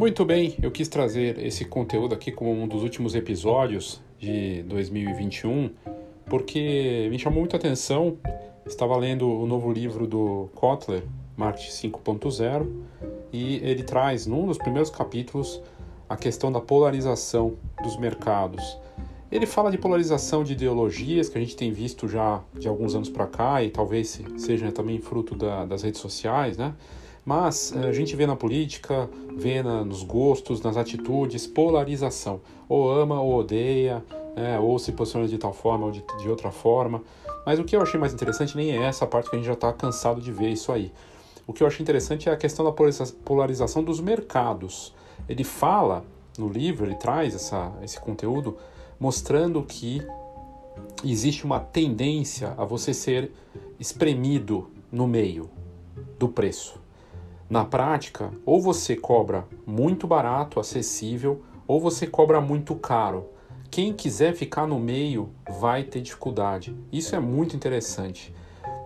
Muito bem, eu quis trazer esse conteúdo aqui como um dos últimos episódios de 2021, porque me chamou muita atenção. Estava lendo o novo livro do Kotler, Marketing 5.0, e ele traz, num dos primeiros capítulos, a questão da polarização dos mercados. Ele fala de polarização de ideologias que a gente tem visto já de alguns anos para cá e talvez seja também fruto da, das redes sociais, né? Mas eh, a gente vê na política, vê na, nos gostos, nas atitudes, polarização. Ou ama ou odeia, né? ou se posiciona de tal forma ou de, de outra forma. Mas o que eu achei mais interessante nem é essa parte que a gente já está cansado de ver isso aí. O que eu achei interessante é a questão da polarização dos mercados. Ele fala no livro, ele traz essa, esse conteúdo mostrando que existe uma tendência a você ser espremido no meio do preço. Na prática, ou você cobra muito barato, acessível, ou você cobra muito caro. Quem quiser ficar no meio vai ter dificuldade. Isso é muito interessante.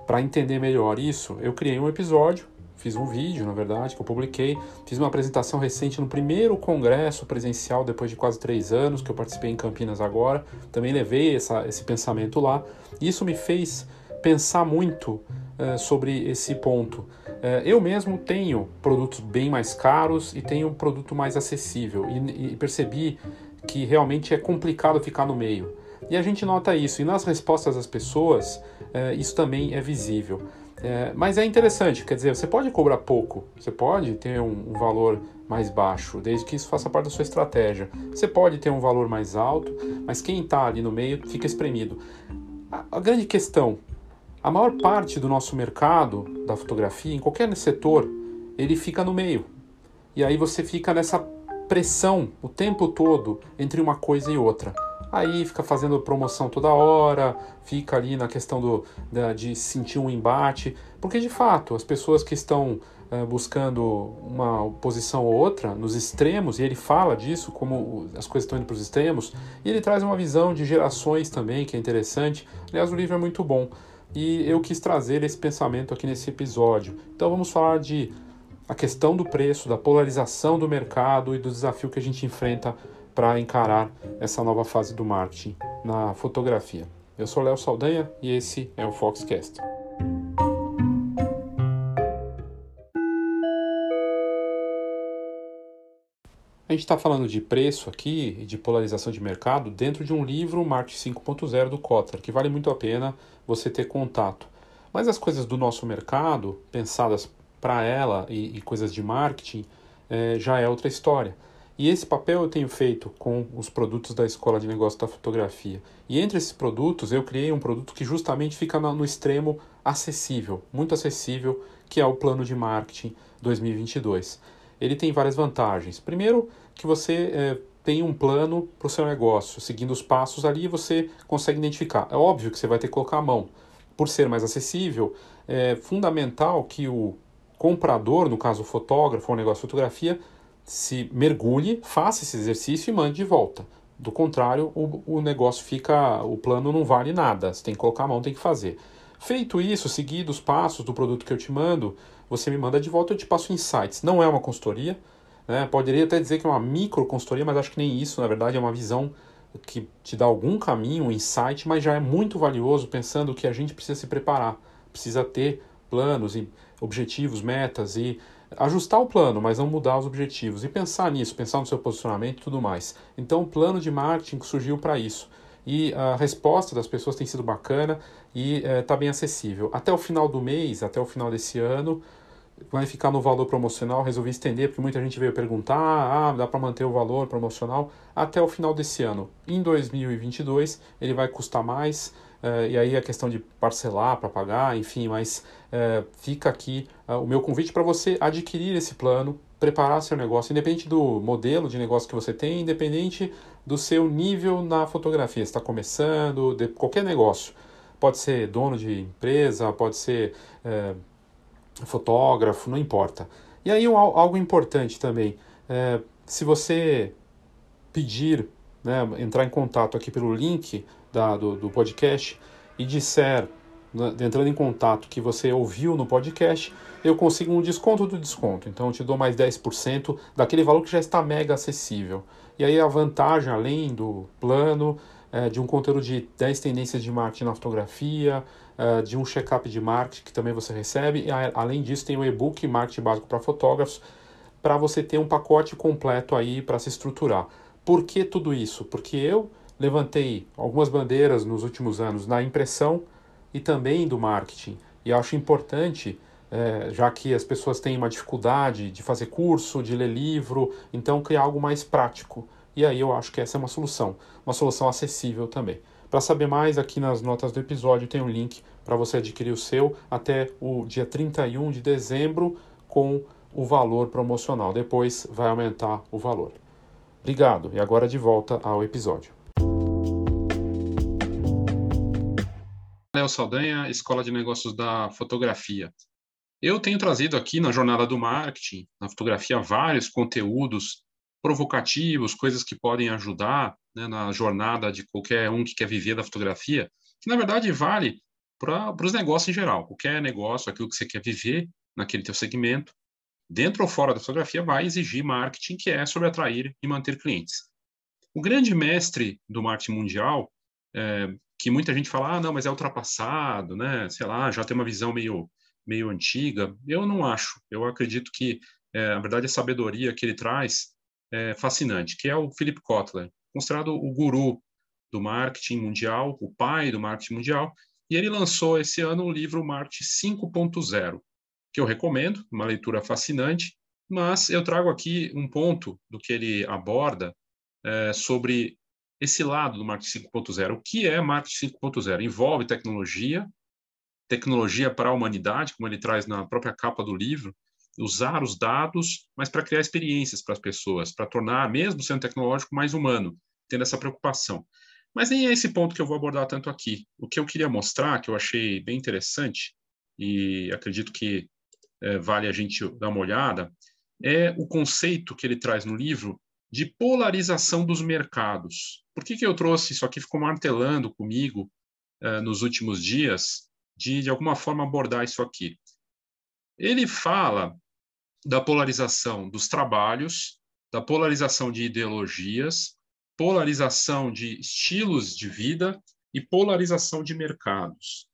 Para entender melhor isso, eu criei um episódio, fiz um vídeo, na verdade, que eu publiquei. Fiz uma apresentação recente no primeiro congresso presencial, depois de quase três anos, que eu participei em Campinas agora. Também levei essa, esse pensamento lá. Isso me fez pensar muito uh, sobre esse ponto é, eu mesmo tenho produtos bem mais caros e tenho um produto mais acessível e, e percebi que realmente é complicado ficar no meio. E a gente nota isso, e nas respostas das pessoas, é, isso também é visível. Mas é interessante, quer dizer, você pode cobrar pouco, você pode ter um, um, valor mais baixo, desde que isso faça parte da sua estratégia. Você pode ter um valor mais alto, mas quem está ali no meio fica espremido. A, a grande questão a maior parte do nosso mercado da fotografia, em qualquer setor, ele fica no meio. E aí você fica nessa pressão o tempo todo entre uma coisa e outra. Aí fica fazendo promoção toda hora, fica ali na questão do, da, de sentir um embate, porque de fato as pessoas que estão uh, buscando uma posição ou outra nos extremos, e ele fala disso, como as coisas estão indo para os extremos, e ele traz uma visão de gerações também, que é interessante. Aliás, o livro é muito bom e eu quis trazer esse pensamento aqui nesse episódio. Então vamos falar de a questão do preço, da polarização do mercado e do desafio que a gente enfrenta para encarar essa nova fase do marketing na fotografia. Eu sou Léo Saldanha e esse é o Foxcast. A gente está falando de preço aqui e de polarização de mercado dentro de um livro Marketing 5.0 do Kotler, que vale muito a pena você ter contato. Mas as coisas do nosso mercado, pensadas para ela e, e, coisas de marketing, é, já é outra história. E esse papel eu tenho feito com os produtos da Escola de Negócios da Fotografia. E entre esses produtos, eu criei um produto que justamente fica no extremo acessível, muito acessível, que é o Plano de Marketing 2022 ele tem várias vantagens. Primeiro, que você é, tem um plano para o seu negócio, seguindo os passos ali você consegue identificar. É óbvio que você vai ter que colocar a mão. Por ser mais acessível, é fundamental que o comprador, no caso o fotógrafo ou negócio de fotografia, se mergulhe, faça esse exercício e mande de volta. Do contrário, o, o negócio fica, o plano não vale nada. Você tem que colocar a mão, tem que fazer. Feito isso, seguido os passos do produto que eu te mando, você me manda de volta, eu te passo insights. Não é uma consultoria, né? poderia até dizer que é uma micro consultoria, mas acho que nem isso, na verdade, é uma visão que te dá algum caminho, um insight, mas já é muito valioso pensando que a gente precisa se preparar, precisa ter planos e objetivos, metas e ajustar o plano, mas não mudar os objetivos e pensar nisso, pensar no seu posicionamento e tudo mais. Então, o plano de marketing surgiu para isso e a resposta das pessoas tem sido bacana e está eh, é, bem acessível. Até o final do mês, até o final desse ano, vai ficar no valor promocional. Resolvi estender porque muita gente veio perguntar: ah, dá para manter o valor promocional até o final desse ano. Em 2022, ele vai custar mais. Uh, e aí a questão de parcelar para pagar, enfim, mas uh, fica aqui uh, o meu convite para você adquirir esse plano, preparar seu negócio, independente do modelo de negócio que você tem, independente do seu nível na fotografia. está começando, de qualquer negócio. Pode ser dono de empresa, pode ser é, fotógrafo, não importa. E aí algo importante também, é, se você pedir, né, entrar em contato aqui pelo link da, do, do podcast e disser entrando em contato que você ouviu no podcast, eu consigo um desconto do desconto. Então eu te dou mais 10% daquele valor que já está mega acessível. E aí a vantagem, além do plano, é, de um conteúdo de 10 tendências de marketing na fotografia, é, de um check-up de marketing que também você recebe. E além disso, tem o e-book Marketing Básico para Fotógrafos, para você ter um pacote completo aí para se estruturar. Por que tudo isso? Porque eu levantei algumas bandeiras nos últimos anos na impressão e também do marketing. E acho importante, é, já que as pessoas têm uma dificuldade de fazer curso, de ler livro, então criar algo mais prático. E aí eu acho que essa é uma solução, uma solução acessível também. Para saber mais, aqui nas notas do episódio tem um link para você adquirir o seu até o dia 31 de dezembro com o valor promocional. Depois vai aumentar o valor. Obrigado e agora de volta ao episódio. Léo Saldanha, Escola de Negócios da Fotografia. Eu tenho trazido aqui na jornada do marketing, na fotografia, vários conteúdos provocativos, coisas que podem ajudar né, na jornada de qualquer um que quer viver da fotografia, que na verdade vale para os negócios em geral. Qualquer negócio, aquilo que você quer viver naquele teu segmento, dentro ou fora da fotografia, vai exigir marketing, que é sobre atrair e manter clientes. O grande mestre do marketing mundial, é, que muita gente fala, ah, não, mas é ultrapassado, né? Sei lá, já tem uma visão meio, meio antiga. Eu não acho. Eu acredito que, é, na verdade, a sabedoria que ele traz é, fascinante, que é o Philip Kotler, considerado o guru do marketing mundial, o pai do marketing mundial, e ele lançou esse ano o livro Marketing 5.0, que eu recomendo, uma leitura fascinante, mas eu trago aqui um ponto do que ele aborda é, sobre esse lado do marketing 5.0. O que é marketing 5.0? Envolve tecnologia, tecnologia para a humanidade, como ele traz na própria capa do livro, usar os dados, mas para criar experiências para as pessoas, para tornar, mesmo sendo tecnológico, mais humano, tendo essa preocupação. Mas nem é esse ponto que eu vou abordar tanto aqui. O que eu queria mostrar, que eu achei bem interessante, e acredito que é, vale a gente dar uma olhada, é o conceito que ele traz no livro de polarização dos mercados. Por que, que eu trouxe isso aqui? Ficou martelando comigo é, nos últimos dias, de, de alguma forma abordar isso aqui. Ele fala da polarização dos trabalhos, da polarização de ideologias, polarização de estilos de vida e polarização de mercados.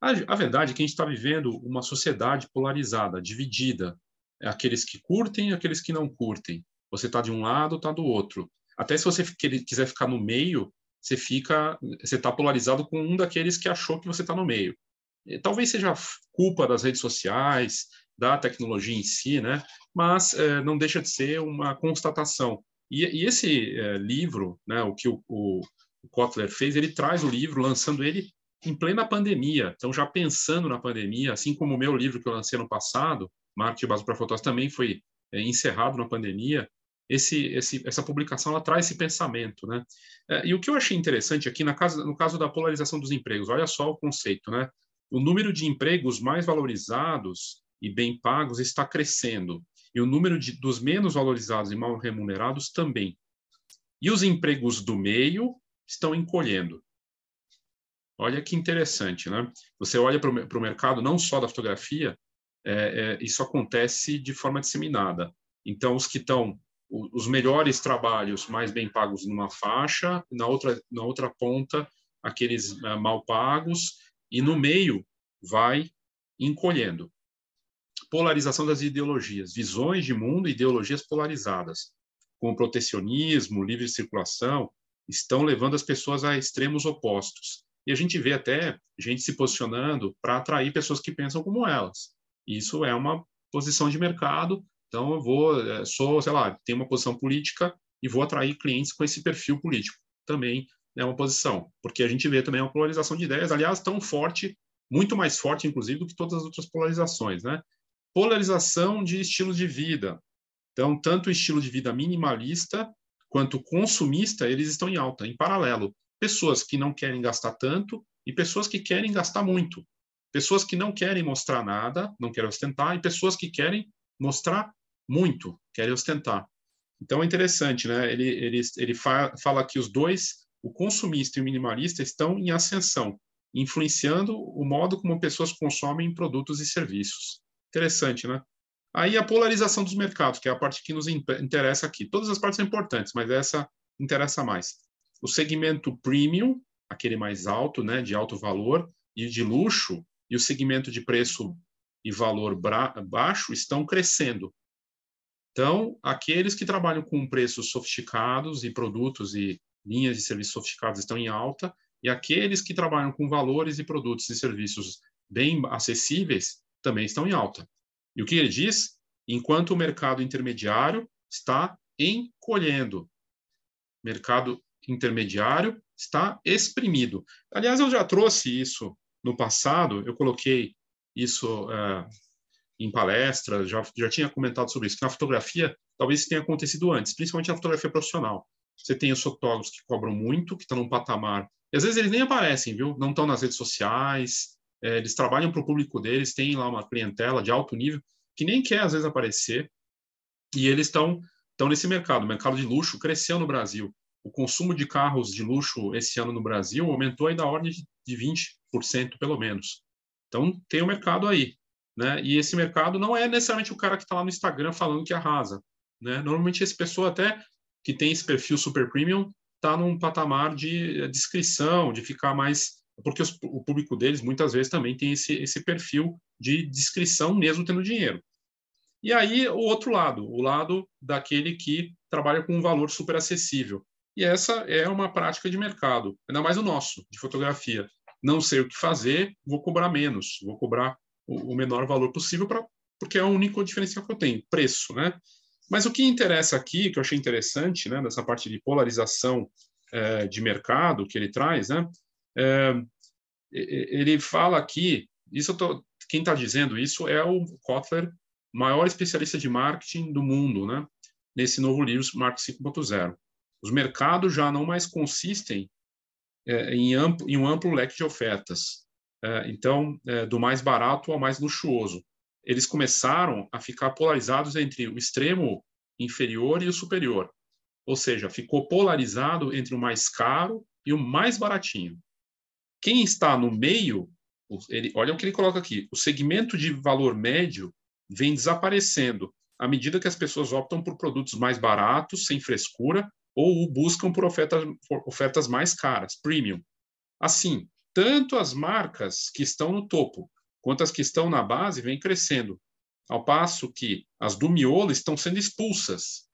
A, a verdade é que a gente está vivendo uma sociedade polarizada, dividida. É aqueles que curtem e aqueles que não curtem. Você está de um lado, está do outro. Até se você quiser ficar no meio, você fica, você está polarizado com um daqueles que achou que você está no meio. Talvez seja culpa das redes sociais, da tecnologia em si, né? mas é, não deixa de ser uma constatação. E, e esse é, livro, né, o que o, o, o, Kotler fez, ele traz o livro, lançando ele em plena pandemia. Então, já pensando na pandemia, assim como o meu livro que eu lancei no passado, Marketing Básico para Fotógrafos, também foi é, encerrado na pandemia, esse, esse, essa publicação ela traz esse pensamento, né? É, e o que eu achei interessante aqui, na caso, no caso da polarização dos empregos, olha só o conceito, né? O número de empregos mais valorizados e bem pagos está crescendo, e o número de, dos menos valorizados e mal remunerados também. E os empregos do meio estão encolhendo. Olha que interessante, né? Você olha para o mercado não só da fotografia, é, é, isso acontece de forma disseminada. Então, os que estão os melhores trabalhos mais bem pagos numa faixa, na outra na outra ponta aqueles uh, mal pagos e no meio vai encolhendo polarização das ideologias, visões de mundo ideologias polarizadas, como protecionismo, livre circulação, estão levando as pessoas a extremos opostos. E a gente vê até gente se posicionando para atrair pessoas que pensam como elas. Isso é uma posição de mercado. Então, eu vou, é, sou, sei lá, tenho uma posição política e vou atrair clientes com esse perfil político. Também é uma posição, porque a gente vê também uma polarização de ideias, aliás, tão forte, muito mais forte, inclusive, do que todas as outras polarizações, né? polarização de estilos de vida. Então, tanto o estilo de vida minimalista quanto consumista, eles estão em alta, em paralelo. Pessoas que não querem gastar tanto e pessoas que querem gastar muito. Pessoas que não querem mostrar nada, não querem ostentar, e pessoas que querem mostrar muito, querem ostentar. Então é interessante, né? Ele, ele, ele fala que os dois, o consumista e o minimalista, estão em ascensão. influenciando o modo como pessoas consomem produtos e serviços. Interessante, né? Aí a polarização dos mercados, que é a parte que nos interessa aqui. Todas as partes são importantes, mas essa interessa mais. O segmento premium, aquele mais alto, né, de alto valor, e de luxo, e o segmento de preço e valor baixo estão crescendo. Então, aqueles que trabalham com preços sofisticados e produtos e linhas de serviços sofisticados estão em alta, e aqueles que trabalham com valores e produtos e serviços bem acessíveis também estão em alta. E o que ele diz? Enquanto o mercado intermediário está encolhendo. Mercado intermediário está exprimido. Aliás, eu já trouxe isso no passado, eu coloquei isso é, em palestras, já, já tinha comentado sobre isso, que na fotografia talvez isso tenha acontecido antes, principalmente na fotografia profissional. Você tem os fotógrafos que cobram muito, que estão num patamar, e às vezes eles nem aparecem, viu? Não estão nas redes sociais, é, eles trabalham para o público deles, têm lá uma clientela de alto nível, que nem quer às vezes aparecer, e eles estão estão nesse mercado. O mercado de luxo cresceu no Brasil. O consumo de carros de luxo esse ano no Brasil aumentou aí da ordem de 20%, pelo menos. Então, tem o um mercado aí. Né? E esse mercado não é necessariamente o cara que está lá no Instagram falando que arrasa. Né? Normalmente, esse pessoa até que tem esse perfil super premium está num patamar de descrição, de ficar mais porque os, o público deles muitas vezes também tem esse, esse perfil de descrição mesmo tendo dinheiro. E aí o outro lado, o lado daquele que trabalha com um valor super acessível. E essa é uma prática de mercado, ainda mais o nosso, de fotografia. Não sei o que fazer, vou cobrar menos, vou cobrar o, menor valor possível, pra, porque é o único diferencial que eu tenho, preço. Né? Mas o que interessa aqui, que eu achei interessante, né, nessa parte de polarização é, de mercado que ele traz, né, é, ele fala aqui, isso tô, quem está dizendo isso é o Kotler, maior especialista de marketing do mundo, né? Nesse novo livro, Marketing 5.0. Os mercados já não mais consistem é, em, amplo, em, um amplo leque de ofertas. É, então, é, do mais barato ao mais luxuoso. Eles começaram a ficar polarizados entre o extremo inferior e o superior. Ou seja, ficou polarizado entre o mais caro e o mais baratinho. Quem está no meio, ele, olha o que ele coloca aqui, o segmento de valor médio vem desaparecendo à medida que as pessoas optam por produtos mais baratos, sem frescura, ou buscam por ofertas, por ofertas mais caras, premium. Assim, tanto as marcas que estão no topo quanto as que estão na base vêm crescendo, ao passo que as do miolo estão sendo expulsas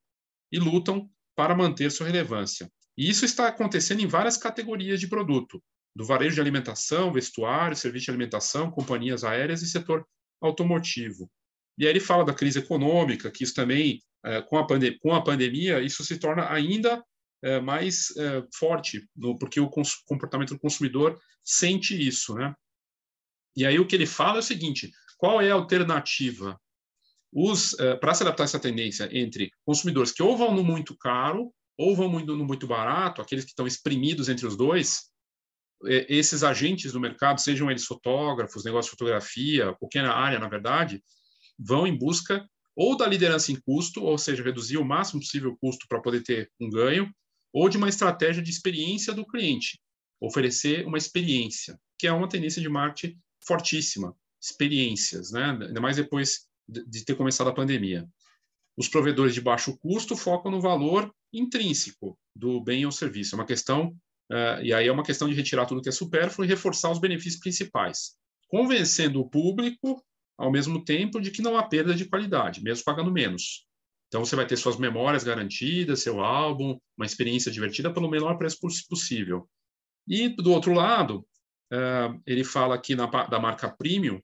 e lutam para manter sua relevância. E isso está acontecendo em várias categorias de produto, do varejo de alimentação, vestuário, serviço de alimentação, companhias aéreas e setor automotivo. E aí ele fala da crise econômica, que isso também, a com, a pandemia, isso se torna ainda é, mais é, forte, no, porque o comportamento do consumidor sente isso. Né? E aí o que ele fala é o seguinte, qual é a alternativa? Para se adaptar a essa tendência entre consumidores que ou vão no muito caro, ou vão no muito barato, aqueles que estão exprimidos entre os dois, esses agentes do mercado, sejam eles fotógrafos, negócio de fotografia, qualquer área, na verdade, vão em busca ou da liderança em custo, ou seja, reduzir o máximo possível o custo para poder ter um ganho, ou de uma estratégia de experiência do cliente, oferecer uma experiência, que é uma tendência de marketing fortíssima, experiências, né? ainda mais depois de ter começado a pandemia. Os provedores de baixo custo focam no valor intrínseco do bem ou serviço. É uma questão Uh, e aí é uma questão de retirar tudo que é supérfluo e reforçar os benefícios principais, convencendo o público, ao mesmo tempo, de que não há perda de qualidade, mesmo pagando menos. Então, você vai ter suas memórias garantidas, seu álbum, uma experiência divertida pelo menor preço possível. E, do outro lado, uh, ele fala aqui na, da marca premium,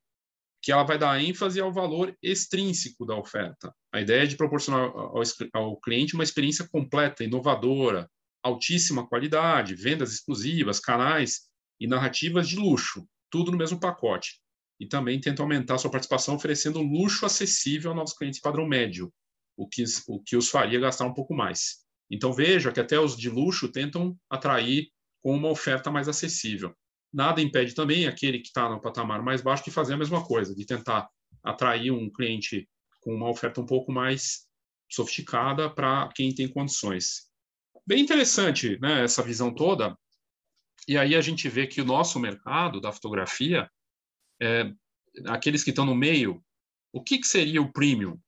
que ela vai dar ênfase ao valor extrínseco da oferta. A ideia é de proporcionar ao, ao cliente uma experiência completa, inovadora, altíssima qualidade, vendas exclusivas, canais e narrativas de luxo, tudo no mesmo pacote. E também tenta aumentar sua participação oferecendo luxo acessível a novos clientes padrão médio, o que, o que os faria gastar um pouco mais. Então veja que até os de luxo tentam atrair com uma oferta mais acessível. Nada impede também aquele que está no patamar mais baixo de fazer a mesma coisa, de tentar atrair um cliente com uma oferta um pouco mais sofisticada para quem tem condições. Bem interessante né, essa visão toda. E aí a gente vê que o nosso mercado da fotografia, é, aqueles que estão no meio, o que, que seria o premium?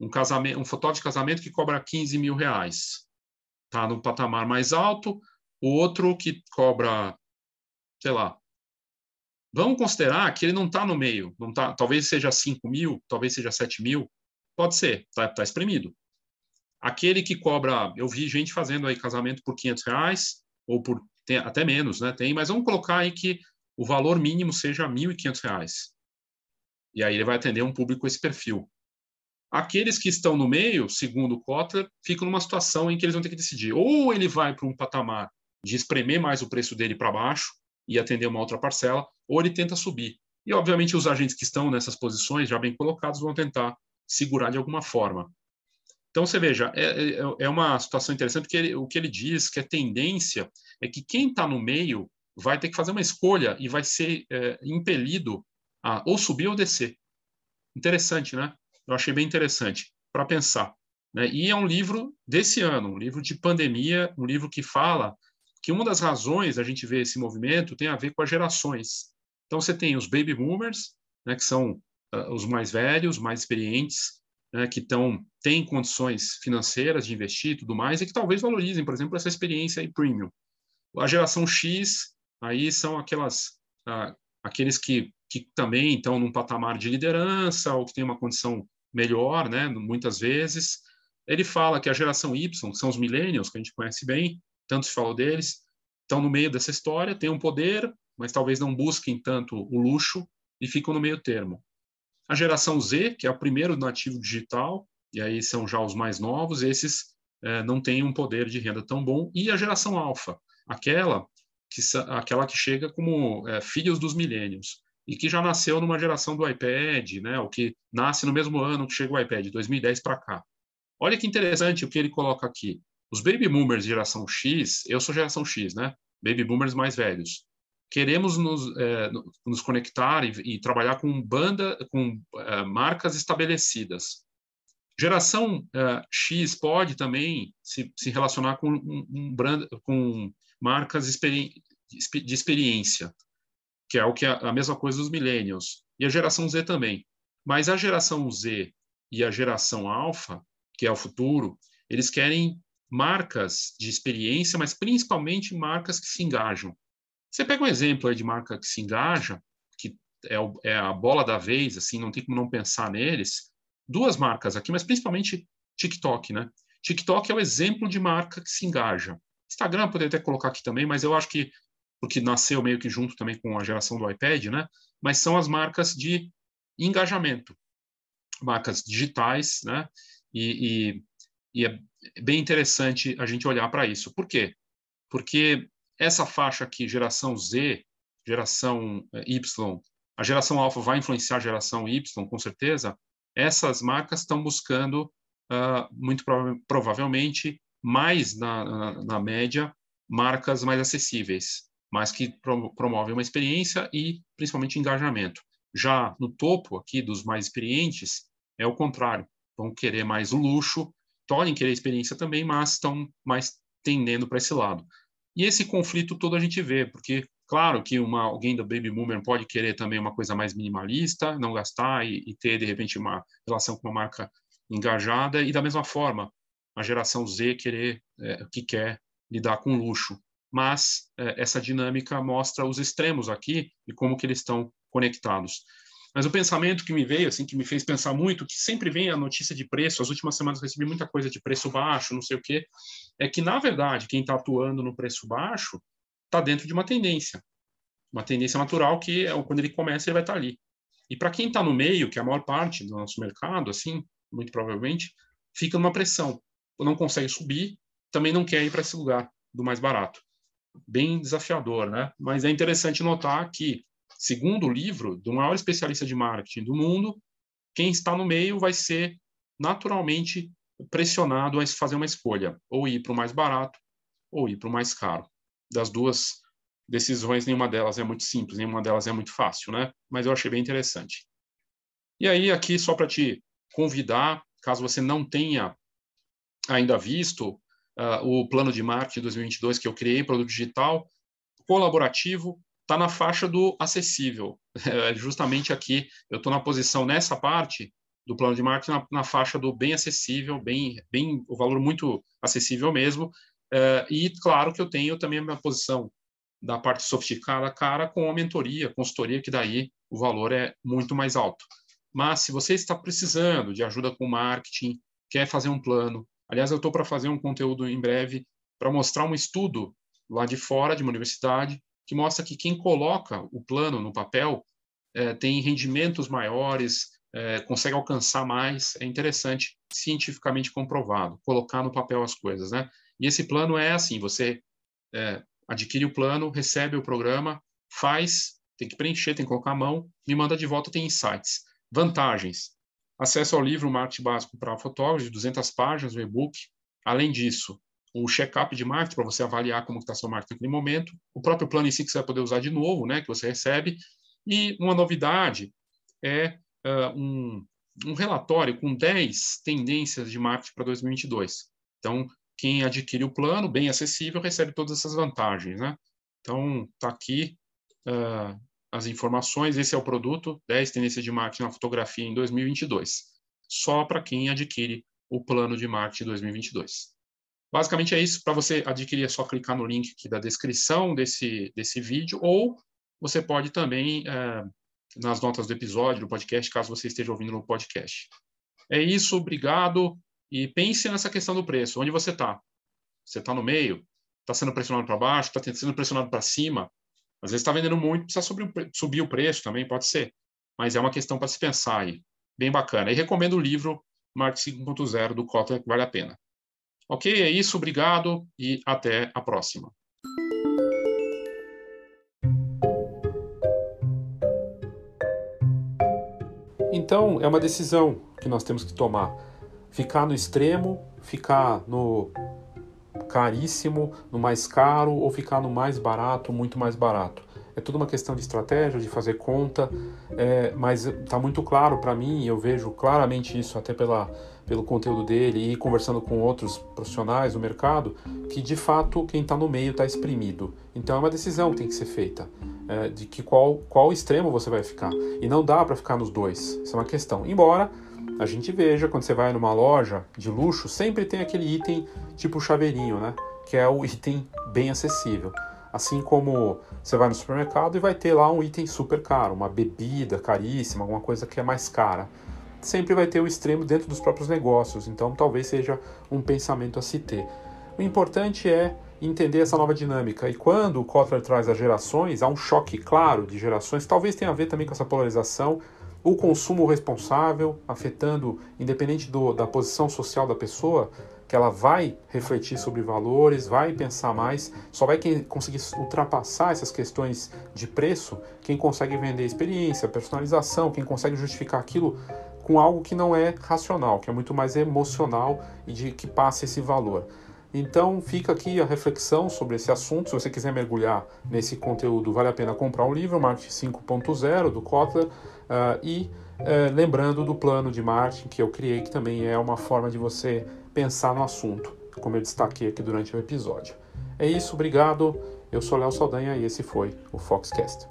Um, casamento, um fotógrafo de casamento que cobra 15 mil reais. Está no patamar mais alto. O outro que cobra, sei lá, vamos considerar que ele não está no meio. Não tá, talvez seja 5 mil, talvez seja 7 mil. Pode ser, está tá espremido. Aquele que cobra, eu vi gente fazendo aí casamento por 500 reais, ou por tem, até menos, né? Tem, mas vamos colocar aí que o valor mínimo seja R$ 1.500. E aí ele vai atender um público esse perfil. Aqueles que estão no meio, segundo Kotler, ficam numa situação em que eles vão ter que decidir. Ou ele vai para um patamar de espremer mais o preço dele para baixo e atender uma outra parcela, ou ele tenta subir. E, obviamente, os agentes que estão nessas posições, já bem colocados, vão tentar segurar de alguma forma. Então, você veja, é, é, é uma situação interessante, porque ele, o que ele diz que a tendência é que quem está no meio vai ter que fazer uma escolha e vai ser é, impelido a ou subir ou descer. Interessante, né? Eu achei bem interessante para pensar. Né? E é um livro desse ano, um livro de pandemia, um livro que fala que uma das razões a gente ver esse movimento tem a ver com as gerações. Então, você tem os baby boomers, né, que são uh, os mais velhos, mais experientes, né, que tão, têm condições financeiras de investir e tudo mais, e que talvez valorizem, por exemplo, essa experiência em premium. A geração X, aí são aquelas, ah, aqueles que, que também estão num patamar de liderança ou que têm uma condição melhor, né, muitas vezes. Ele fala que a geração Y, que são os millennials, que a gente conhece bem, tanto se falou deles, estão no meio dessa história, têm um poder, mas talvez não busquem tanto o luxo e ficam no meio termo. A geração Z, que é o primeiro nativo digital, e aí são já os mais novos, esses é, não têm um poder de renda tão bom. E a geração alfa, aquela que, aquela que chega como é, filhos dos milênios, e que já nasceu numa geração do iPad, né, o que nasce no mesmo ano que chega o iPad, 2010 para cá. Olha que interessante o que ele coloca aqui. Os baby boomers geração X, eu sou geração X, né? Baby boomers mais velhos queremos nos, é, nos conectar e, e, trabalhar com banda, com é, marcas estabelecidas. Geração é, X pode também se, se relacionar com, um, um brand, com marcas experi de experiência, que é o que é a mesma coisa dos millennials. E a geração Z também. Mas a geração Z e a geração alfa, que é o futuro, eles querem marcas de experiência, mas principalmente marcas que se engajam. Você pega um exemplo de marca que se engaja, que é, o, é, a bola da vez, assim, não tem como não pensar neles. Duas marcas aqui, mas principalmente TikTok, né? TikTok é o exemplo de marca que se engaja. Instagram poderia até colocar aqui também, mas eu acho que porque nasceu meio que junto também com a geração do iPad, né? Mas são as marcas de engajamento, marcas digitais, né? E, e, e é bem interessante a gente olhar para isso. Por quê? Porque essa faixa aqui, geração Z, geração eh, Y, a geração alfa vai influenciar a geração Y, com certeza. Essas marcas estão buscando, uh, muito prova provavelmente, mais na, na, na, média, marcas mais acessíveis, mas que pro promovem uma experiência e, principalmente, engajamento. Já no topo aqui dos mais experientes, é o contrário. Vão querer mais o luxo, podem querer experiência também, mas estão mais tendendo para esse lado. E esse conflito todo a gente vê, porque, claro, que uma, alguém da Baby Boomer pode querer também uma coisa mais minimalista, não gastar e, e ter, de repente, uma relação com uma marca engajada, e da mesma forma, a geração Z querer, é, que quer lidar com luxo. Mas é, essa dinâmica mostra os extremos aqui e como que eles estão conectados. Mas o pensamento que me veio, assim, que me fez pensar muito, que sempre vem a notícia de preço, as últimas semanas recebi muita coisa de preço baixo, não sei o quê, é que, na verdade, quem está atuando no preço baixo está dentro de uma tendência. Uma tendência natural que, é, quando ele começa, ele vai estar tá ali. E para quem está no meio, que é a maior parte do nosso mercado, assim, muito provavelmente, fica numa pressão. Não consegue subir, também não quer ir para esse lugar do mais barato. Bem desafiador, né? Mas é interessante notar que Segundo o livro do maior especialista de marketing do mundo, quem está no meio vai ser naturalmente pressionado a fazer uma escolha, ou ir para o mais barato, ou ir para o mais caro. Das duas decisões, nenhuma delas é muito simples, nenhuma delas é muito fácil, né? Mas eu achei bem interessante. E aí, aqui, só para te convidar, caso você não tenha ainda visto uh, o plano de marketing 2022 que eu criei, produto digital, colaborativo, está na faixa do acessível. É justamente aqui, eu estou na posição nessa parte do plano de marketing na, na, faixa do bem acessível, bem, bem o valor muito acessível mesmo. É, e claro que eu tenho também a minha posição da parte sofisticada cara com a mentoria, consultoria, que daí o valor é muito mais alto. Mas se você está precisando de ajuda com marketing, quer fazer um plano, aliás, eu estou para fazer um conteúdo em breve para mostrar um estudo lá de fora de uma universidade que mostra que quem coloca o plano no papel é, tem rendimentos maiores, é, consegue alcançar mais. É interessante, cientificamente comprovado, colocar no papel as coisas, né? E esse plano é assim: você é, adquire o plano, recebe o programa, faz, tem que preencher, tem que colocar a mão, me manda de volta, tem insights. Vantagens: acesso ao livro Marketing Básico para Fotógrafos, de 200 páginas, o e-book. Além disso, o check-up de marketing para você avaliar como está seu marketing naquele momento, o próprio plano em si que você vai poder usar de novo, né, que você recebe, e uma novidade é uh, um, um relatório com 10 tendências de marketing para 2022. Então, quem adquire o plano, bem acessível, recebe todas essas vantagens, né? Então, está aqui uh, as informações, esse é o produto, 10 tendências de marketing na fotografia em 2022, só para quem adquire o plano de marketing 2022. Basicamente é isso. Para você adquirir, é só clicar no link aqui da descrição desse, desse vídeo, ou você pode também, é, nas notas do episódio, do podcast, caso você esteja ouvindo no podcast. É isso, obrigado. E pense nessa questão do preço. Onde você está? Você está no meio? Está sendo pressionado para baixo? Está sendo pressionado para cima? Às vezes está vendendo muito, precisa subir, subir o preço também, pode ser. Mas é uma questão para se pensar aí. Bem bacana. E recomendo o livro Marketing 5.0 do Kotler, que vale a pena. Ok, é isso, obrigado e até a próxima. Então, é uma decisão que nós temos que tomar. Ficar no extremo, ficar no caríssimo, no mais caro ou ficar no mais barato, muito mais barato. É tudo uma questão de estratégia, de fazer conta, é, mas está muito claro para mim, eu vejo claramente isso até pela pelo conteúdo dele e conversando com outros profissionais do mercado, que de fato quem está no meio está exprimido. Então é uma decisão que tem que ser feita é, de que qual, qual extremo você vai ficar. E não dá para ficar nos dois. Isso é uma questão. Embora a gente veja quando você vai numa loja de luxo, sempre tem aquele item tipo chaveirinho, né? Que é o item bem acessível. Assim como você vai no supermercado e vai ter lá um item super caro, uma bebida caríssima, alguma coisa que é mais cara sempre vai ter o extremo dentro dos próprios negócios, então talvez seja um pensamento a se ter. O importante é entender essa nova dinâmica. E quando o Kotler traz as gerações, há um choque claro de gerações, talvez tenha a ver também com essa polarização, o consumo responsável, afetando, independente do, da posição social da pessoa, que ela vai refletir sobre valores, vai pensar mais, só vai quem conseguir ultrapassar essas questões de preço, quem consegue vender experiência, personalização, quem consegue justificar aquilo com algo que não é racional, que é muito mais emocional e de que passa esse valor. Então fica aqui a reflexão sobre esse assunto. Se você quiser mergulhar nesse conteúdo, vale a pena comprar o livro Marketing 5.0 do Kotler uh, e uh, lembrando do plano de marketing que eu criei, que também é uma forma de você pensar no assunto, como eu destaquei aqui durante o episódio. É isso, obrigado. Eu sou Léo Saldanha e esse foi o Foxcast.